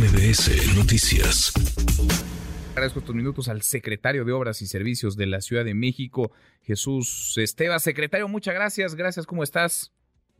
MBS Noticias. Agradezco estos minutos al secretario de Obras y Servicios de la Ciudad de México, Jesús Esteba. Secretario, muchas gracias. Gracias, ¿cómo estás?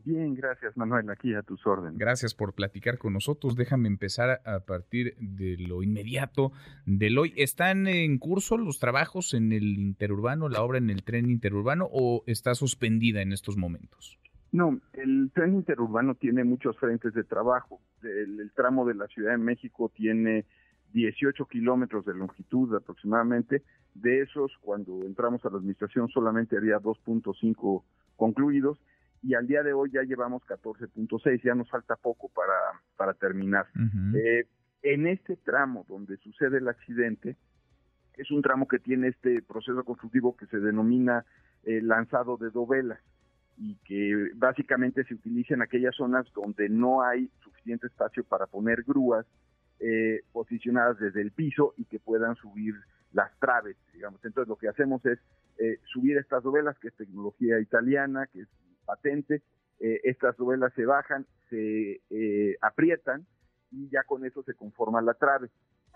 Bien, gracias Manuel, aquí a tus órdenes. Gracias por platicar con nosotros. Déjame empezar a partir de lo inmediato del hoy. ¿Están en curso los trabajos en el interurbano, la obra en el tren interurbano o está suspendida en estos momentos? No, el tren interurbano tiene muchos frentes de trabajo. El, tramo de la Ciudad de México tiene 18 kilómetros de longitud aproximadamente. De esos, cuando entramos a la administración, solamente había 2.5 concluidos y al día de hoy ya llevamos 14.6, ya nos falta poco para, para terminar. Eh, en este tramo donde sucede el accidente, es un tramo que tiene este proceso constructivo que se denomina eh, lanzado de dovelas y que básicamente se utiliza en aquellas zonas donde no hay suficiente espacio para poner grúas eh, posicionadas desde el piso y que puedan subir las traves, digamos. Entonces lo que hacemos es eh, subir estas dovelas, que es tecnología italiana, que es patente, eh, estas dovelas se bajan, se aprietan y ya con eso se conforma la trave.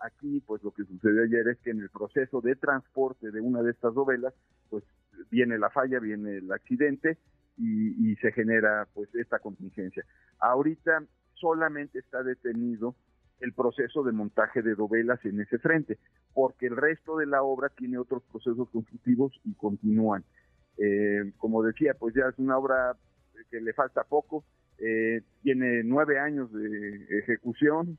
Aquí, pues lo que sucedió ayer es que en el proceso de transporte de una de estas dovelas, pues viene la falla, viene el accidente, y, se genera pues esta contingencia. Ahorita solamente está detenido el proceso de montaje de dovelas en ese frente, porque el resto de la obra tiene otros procesos constructivos y continúan. Eh, como decía, pues ya es una obra que le falta poco, eh, tiene nueve años de ejecución,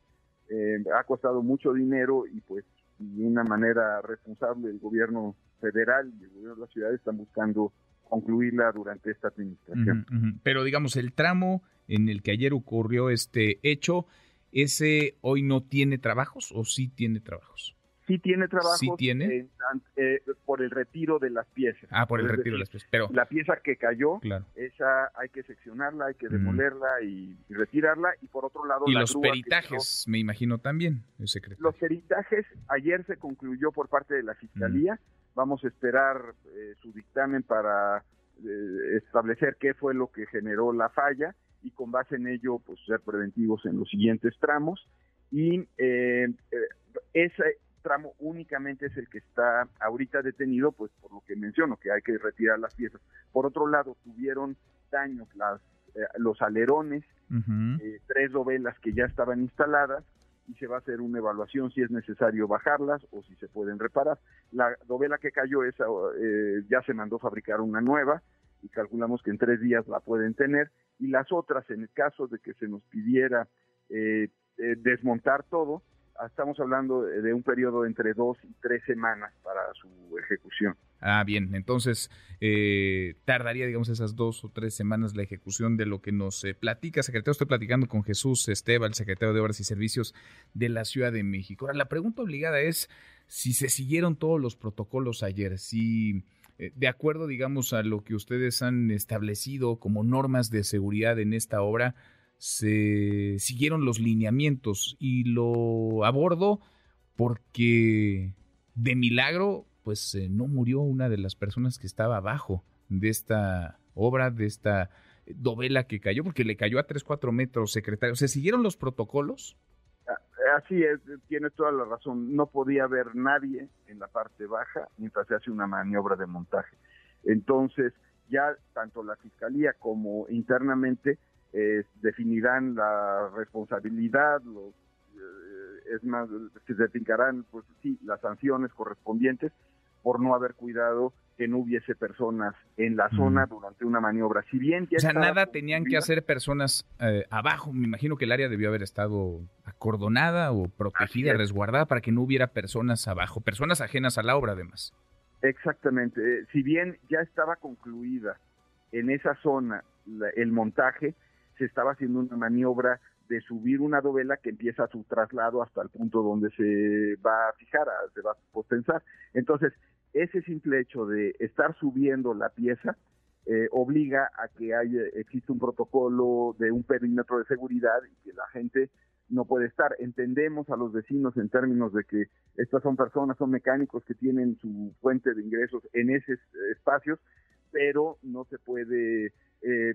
eh, ha costado mucho dinero y pues de una manera responsable el gobierno federal y el gobierno de la ciudad están buscando concluirla durante esta administración. Pero digamos, el tramo en el que ayer ocurrió este hecho, ¿ese hoy no tiene trabajos o sí tiene trabajos? Sí tiene trabajos ¿Sí tiene? Eh, por el retiro de las piezas. Ah, por el retiro de las piezas. Pero la pieza que cayó, esa hay que seccionarla, hay que demolerla y, retirarla. Y por otro lado, y los peritajes, me imagino también, el secretario. Los peritajes ayer se concluyó por parte de la fiscalía. Vamos a esperar eh, su dictamen para eh, establecer qué fue lo que generó la falla y con base en ello pues ser preventivos en los siguientes tramos. Y eh, ese tramo únicamente es el que está ahorita detenido pues por lo que menciono que hay que retirar las piezas. Por otro lado tuvieron daños las los alerones tres dovelas que ya estaban instaladas y se va a hacer una evaluación si es necesario bajarlas o si se pueden reparar. La dovela que cayó esa eh, ya se mandó fabricar una nueva y calculamos que en tres días la pueden tener y las otras en el caso de que se nos pidiera eh, eh, desmontar todo estamos hablando de un periodo entre dos y tres semanas para su ejecución. Ah, bien, entonces eh, tardaría, digamos, esas dos o tres semanas la ejecución de lo que nos eh, platica. Secretario, estoy platicando con Jesús Esteban, secretario de Obras y Servicios de la Ciudad de México. Ahora, la pregunta obligada es si se siguieron todos los protocolos ayer, si eh, de acuerdo, digamos, a lo que ustedes han establecido como normas de seguridad en esta obra, se siguieron los lineamientos y lo abordo porque de milagro pues eh, no murió una de las personas que estaba abajo de esta obra, de esta dovela que cayó, porque le cayó a 3, 4 metros, secretario. ¿Se siguieron los protocolos? Ah, así es, tienes toda la razón. No podía haber nadie en la parte baja mientras se hace una maniobra de montaje. Entonces, ya tanto la fiscalía como internamente eh, definirán la responsabilidad, los, eh, es más, se definirán, pues sí, las sanciones correspondientes por no haber cuidado que no hubiese personas en la zona durante una maniobra. Si bien o sea, nada tenían que hacer personas eh, abajo. Me imagino que el área debió haber estado acordonada o protegida, resguardada para que no hubiera personas abajo, personas ajenas a la obra además. Exactamente. Si bien ya estaba concluida en esa zona el montaje, se estaba haciendo una maniobra de subir una dovela que empieza su traslado hasta el punto donde se va a fijar, se va a postensar. Entonces, ese simple hecho de estar subiendo la pieza eh, obliga a que haya, existe un protocolo de un perímetro de seguridad y que la gente no puede estar. Entendemos a los vecinos en términos de que estas son personas, son mecánicos que tienen su fuente de ingresos en esos espacios, pero no se puede eh,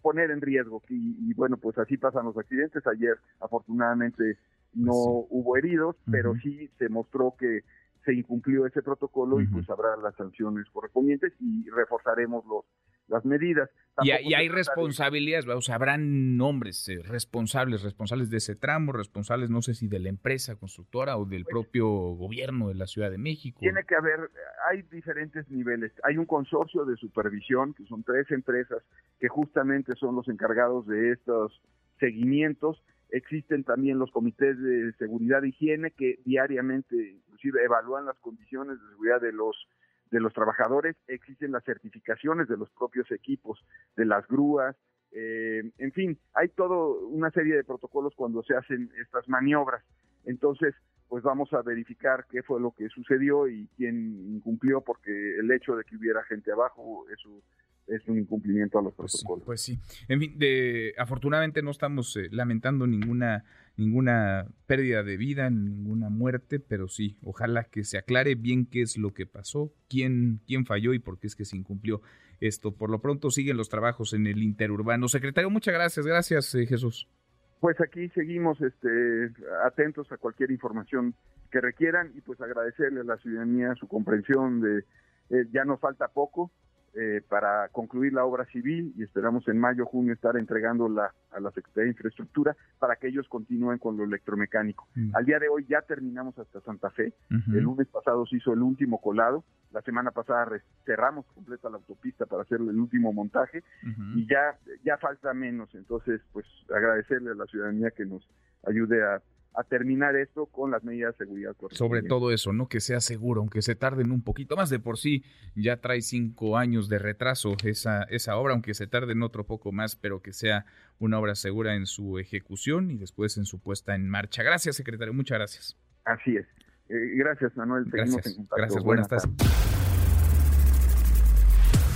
poner en riesgo. Y, bueno, pues así pasan los accidentes. Ayer, afortunadamente, no hubo heridos, pero sí se mostró que se incumplió ese protocolo y pues habrá las sanciones correspondientes y reforzaremos los las medidas. Y, hay responsabilidades, o sea, habrán nombres eh, responsables, responsables de ese tramo, responsables, no sé si de la empresa constructora o del pues propio gobierno de la Ciudad de México. Tiene que haber, hay diferentes niveles. Hay un consorcio de supervisión, que son tres empresas que justamente son los encargados de estos seguimientos. Existen también los comités de seguridad e higiene que diariamente, inclusive, evalúan las condiciones de seguridad de los de los trabajadores, existen las certificaciones de los propios equipos, de las grúas, eh, en fin, hay toda una serie de protocolos cuando se hacen estas maniobras. Entonces, pues vamos a verificar qué fue lo que sucedió y quién incumplió, porque el hecho de que hubiera gente abajo, eso es un incumplimiento a los pues protocolos. Pues sí, En fin, de, afortunadamente no estamos eh, lamentando ninguna ninguna pérdida de vida, ninguna muerte, pero sí, ojalá que se aclare bien qué es lo que pasó, quién, quién falló y por qué es que se incumplió esto. Por lo pronto siguen los trabajos en el interurbano. Secretario, muchas gracias, gracias eh, Jesús. Pues aquí seguimos este, atentos a cualquier información que requieran y pues agradecerle a la ciudadanía su comprensión de eh, ya nos falta poco, eh, para concluir la obra civil y esperamos en mayo, junio estar entregándola a la Secretaría de Infraestructura para que ellos continúen con lo electromecánico. Mm. Al día de hoy ya terminamos hasta Santa Fe. El lunes pasado se hizo el último colado. La semana pasada cerramos completa la autopista para hacer el último montaje y ya, ya falta menos. Entonces, pues agradecerle a la ciudadanía que nos ayude a a terminar esto con las medidas de seguridad. Sobre todo eso, ¿no? Que sea seguro, aunque se tarden un poquito más de por sí, ya trae cinco años de retraso esa, esa obra, aunque se tarden otro poco más, pero que sea una obra segura en su ejecución y después en su puesta en marcha. Gracias, secretario, muchas gracias. Así es. Eh, gracias, Manuel. gracias, gracias, buenas tardes.